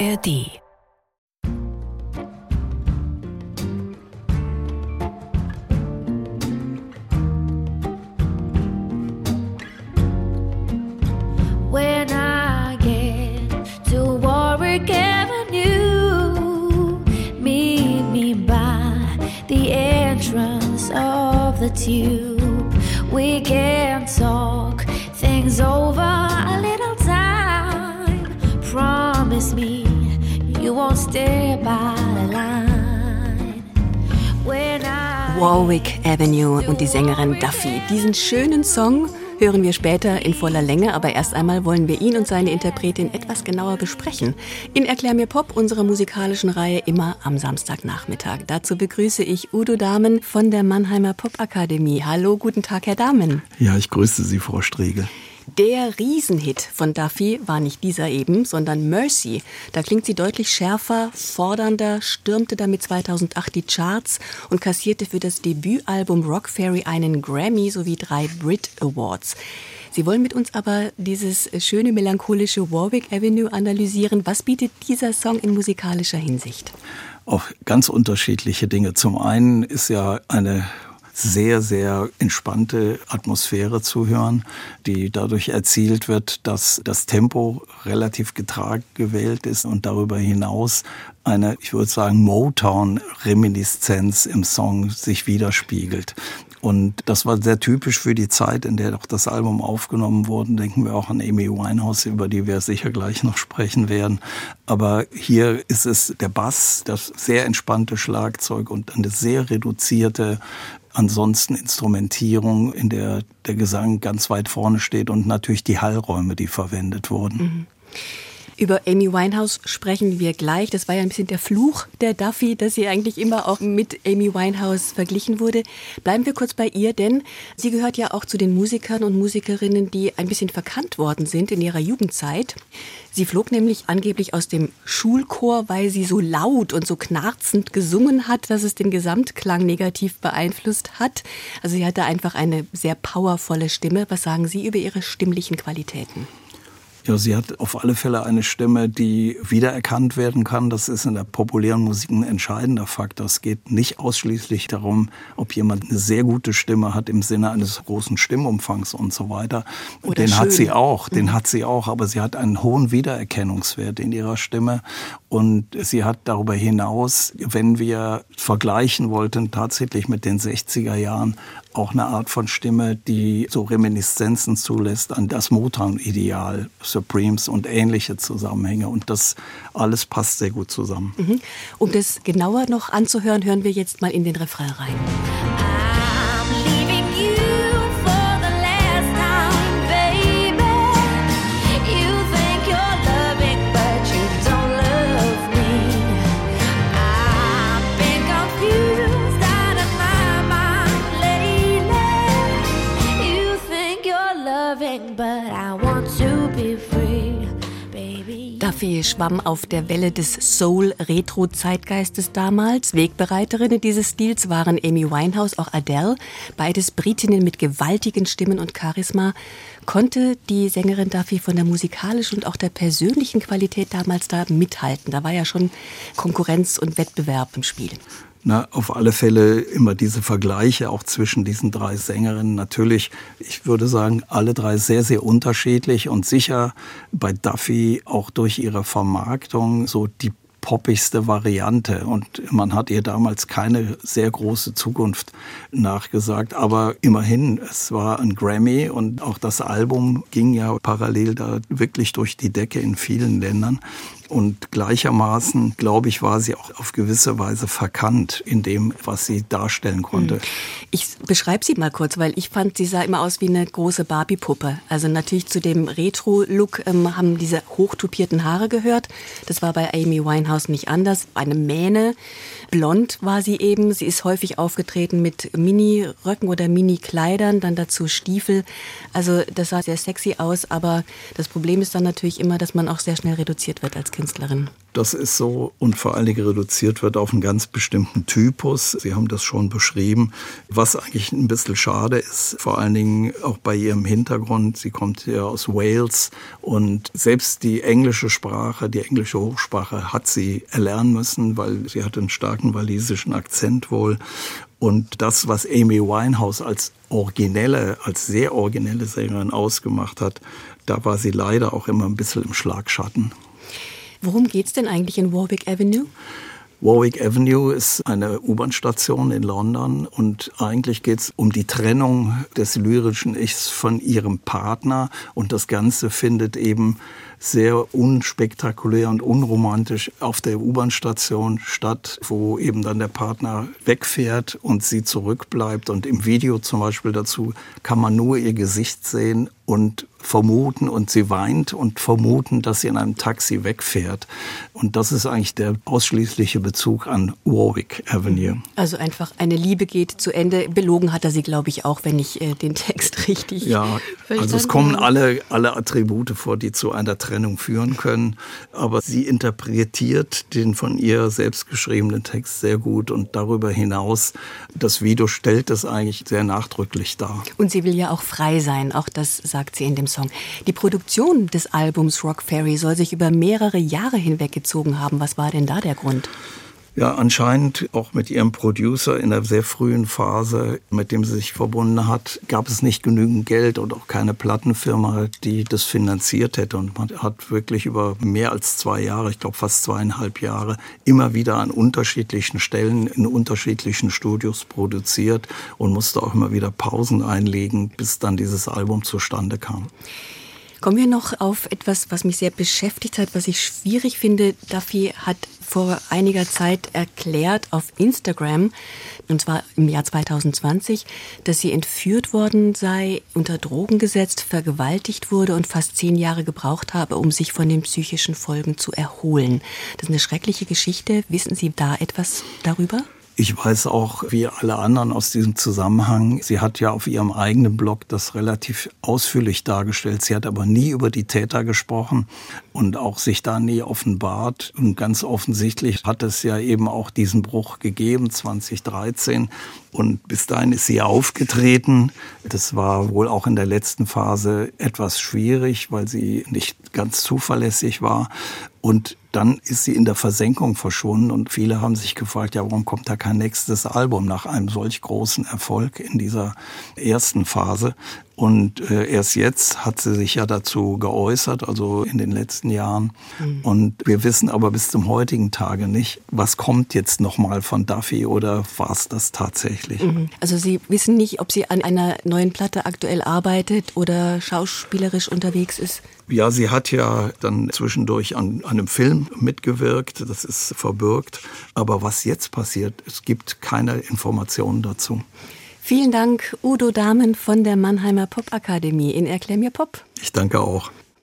ARD When I get to Warwick Avenue, meet me by the entrance of the tube. We can talk things over a little time. Promise me Warwick Avenue und die Sängerin Duffy. Diesen schönen Song hören wir später in voller Länge, aber erst einmal wollen wir ihn und seine Interpretin etwas genauer besprechen. In Erklär mir Pop, unserer musikalischen Reihe, immer am Samstagnachmittag. Dazu begrüße ich Udo Dahmen von der Mannheimer Popakademie. Hallo, guten Tag, Herr Dahmen. Ja, ich grüße Sie, Frau Striegel. Der Riesenhit von Duffy war nicht dieser eben, sondern Mercy. Da klingt sie deutlich schärfer, fordernder, stürmte damit 2008 die Charts und kassierte für das Debütalbum Rock Fairy einen Grammy sowie drei Brit Awards. Sie wollen mit uns aber dieses schöne melancholische Warwick Avenue analysieren. Was bietet dieser Song in musikalischer Hinsicht? Auch ganz unterschiedliche Dinge. Zum einen ist ja eine sehr, sehr entspannte Atmosphäre zu hören, die dadurch erzielt wird, dass das Tempo relativ getragen gewählt ist und darüber hinaus eine, ich würde sagen, Motown-Reminiszenz im Song sich widerspiegelt. Und das war sehr typisch für die Zeit, in der doch das Album aufgenommen wurde. Denken wir auch an Amy Winehouse, über die wir sicher gleich noch sprechen werden. Aber hier ist es der Bass, das sehr entspannte Schlagzeug und eine sehr reduzierte ansonsten Instrumentierung, in der der Gesang ganz weit vorne steht und natürlich die Hallräume, die verwendet wurden. Mhm. Über Amy Winehouse sprechen wir gleich. Das war ja ein bisschen der Fluch der Duffy, dass sie eigentlich immer auch mit Amy Winehouse verglichen wurde. Bleiben wir kurz bei ihr, denn sie gehört ja auch zu den Musikern und Musikerinnen, die ein bisschen verkannt worden sind in ihrer Jugendzeit. Sie flog nämlich angeblich aus dem Schulchor, weil sie so laut und so knarzend gesungen hat, dass es den Gesamtklang negativ beeinflusst hat. Also sie hatte einfach eine sehr powervolle Stimme. Was sagen Sie über ihre stimmlichen Qualitäten? Ja, sie hat auf alle Fälle eine Stimme, die wiedererkannt werden kann. Das ist in der populären Musik ein entscheidender Faktor. Es geht nicht ausschließlich darum, ob jemand eine sehr gute Stimme hat im Sinne eines großen Stimmumfangs und so weiter. Oder den schön. hat sie auch, den mhm. hat sie auch, aber sie hat einen hohen Wiedererkennungswert in ihrer Stimme und sie hat darüber hinaus, wenn wir vergleichen wollten, tatsächlich mit den 60er Jahren auch eine Art von Stimme, die so Reminiszenzen zulässt an das Motown-Ideal, Supremes und ähnliche Zusammenhänge. Und das alles passt sehr gut zusammen. Mhm. Um das genauer noch anzuhören, hören wir jetzt mal in den Refrain rein. Duffy schwamm auf der Welle des Soul-Retro-Zeitgeistes damals. Wegbereiterinnen dieses Stils waren Amy Winehouse, auch Adele, beides Britinnen mit gewaltigen Stimmen und Charisma. Konnte die Sängerin Duffy von der musikalischen und auch der persönlichen Qualität damals da mithalten? Da war ja schon Konkurrenz und Wettbewerb im Spiel. Na, auf alle Fälle immer diese Vergleiche auch zwischen diesen drei Sängerinnen. Natürlich, ich würde sagen, alle drei sehr, sehr unterschiedlich und sicher bei Duffy auch durch ihre Vermarktung so die poppigste Variante. Und man hat ihr damals keine sehr große Zukunft nachgesagt. Aber immerhin, es war ein Grammy und auch das Album ging ja parallel da wirklich durch die Decke in vielen Ländern. Und gleichermaßen, glaube ich, war sie auch auf gewisse Weise verkannt in dem, was sie darstellen konnte. Hm. Ich beschreibe sie mal kurz, weil ich fand, sie sah immer aus wie eine große Barbie-Puppe. Also natürlich zu dem Retro-Look ähm, haben diese hochtupierten Haare gehört. Das war bei Amy Winehouse nicht anders. Eine Mähne. Blond war sie eben. Sie ist häufig aufgetreten mit Mini-Röcken oder Mini-Kleidern, dann dazu Stiefel. Also das sah sehr sexy aus, aber das Problem ist dann natürlich immer, dass man auch sehr schnell reduziert wird als Kind. Künstlerin. Das ist so und vor allen Dingen reduziert wird auf einen ganz bestimmten Typus. Sie haben das schon beschrieben, was eigentlich ein bisschen schade ist, vor allen Dingen auch bei ihrem Hintergrund. Sie kommt ja aus Wales und selbst die englische Sprache, die englische Hochsprache hat sie erlernen müssen, weil sie hat einen starken walisischen Akzent wohl. Und das, was Amy Winehouse als originelle, als sehr originelle Sängerin ausgemacht hat, da war sie leider auch immer ein bisschen im Schlagschatten. Worum geht es denn eigentlich in Warwick Avenue? Warwick Avenue ist eine U-Bahn-Station in London und eigentlich geht es um die Trennung des lyrischen Ichs von ihrem Partner und das Ganze findet eben sehr unspektakulär und unromantisch auf der U-Bahn-Station statt, wo eben dann der Partner wegfährt und sie zurückbleibt. Und im Video zum Beispiel dazu kann man nur ihr Gesicht sehen und vermuten und sie weint und vermuten, dass sie in einem Taxi wegfährt. Und das ist eigentlich der ausschließliche Bezug an Warwick Avenue. Also einfach eine Liebe geht zu Ende. Belogen hat er sie, glaube ich, auch, wenn ich äh, den Text richtig. Ja, also es kommen alle, alle Attribute vor, die zu einer Trennung führen können. Aber sie interpretiert den von ihr selbst geschriebenen Text sehr gut und darüber hinaus, das Video stellt es eigentlich sehr nachdrücklich dar. Und sie will ja auch frei sein. Auch das sagt sie in dem Song. Die Produktion des Albums Rock Fairy soll sich über mehrere Jahre hinweg gezogen haben. Was war denn da der Grund? Ja, anscheinend auch mit ihrem Producer in der sehr frühen Phase, mit dem sie sich verbunden hat, gab es nicht genügend Geld und auch keine Plattenfirma, die das finanziert hätte. Und man hat wirklich über mehr als zwei Jahre, ich glaube fast zweieinhalb Jahre, immer wieder an unterschiedlichen Stellen in unterschiedlichen Studios produziert und musste auch immer wieder Pausen einlegen, bis dann dieses Album zustande kam. Kommen wir noch auf etwas, was mich sehr beschäftigt hat, was ich schwierig finde. Duffy hat vor einiger Zeit erklärt auf Instagram, und zwar im Jahr 2020, dass sie entführt worden sei, unter Drogen gesetzt, vergewaltigt wurde und fast zehn Jahre gebraucht habe, um sich von den psychischen Folgen zu erholen. Das ist eine schreckliche Geschichte. Wissen Sie da etwas darüber? Ich weiß auch, wie alle anderen aus diesem Zusammenhang, sie hat ja auf ihrem eigenen Blog das relativ ausführlich dargestellt. Sie hat aber nie über die Täter gesprochen und auch sich da nie offenbart. Und ganz offensichtlich hat es ja eben auch diesen Bruch gegeben, 2013. Und bis dahin ist sie aufgetreten. Das war wohl auch in der letzten Phase etwas schwierig, weil sie nicht ganz zuverlässig war. Und dann ist sie in der Versenkung verschwunden und viele haben sich gefragt, ja, warum kommt da kein nächstes Album nach einem solch großen Erfolg in dieser ersten Phase? Und äh, erst jetzt hat sie sich ja dazu geäußert, also in den letzten Jahren. Mhm. Und wir wissen aber bis zum heutigen Tage nicht, was kommt jetzt nochmal von Duffy oder war es das tatsächlich? Mhm. Also Sie wissen nicht, ob sie an einer neuen Platte aktuell arbeitet oder schauspielerisch unterwegs ist? Ja, sie hat ja dann zwischendurch an, an einem Film mitgewirkt, das ist verbürgt. Aber was jetzt passiert, es gibt keine Informationen dazu. Vielen Dank, Udo Dahmen von der Mannheimer Popakademie in Erklär mir Pop. Ich danke auch.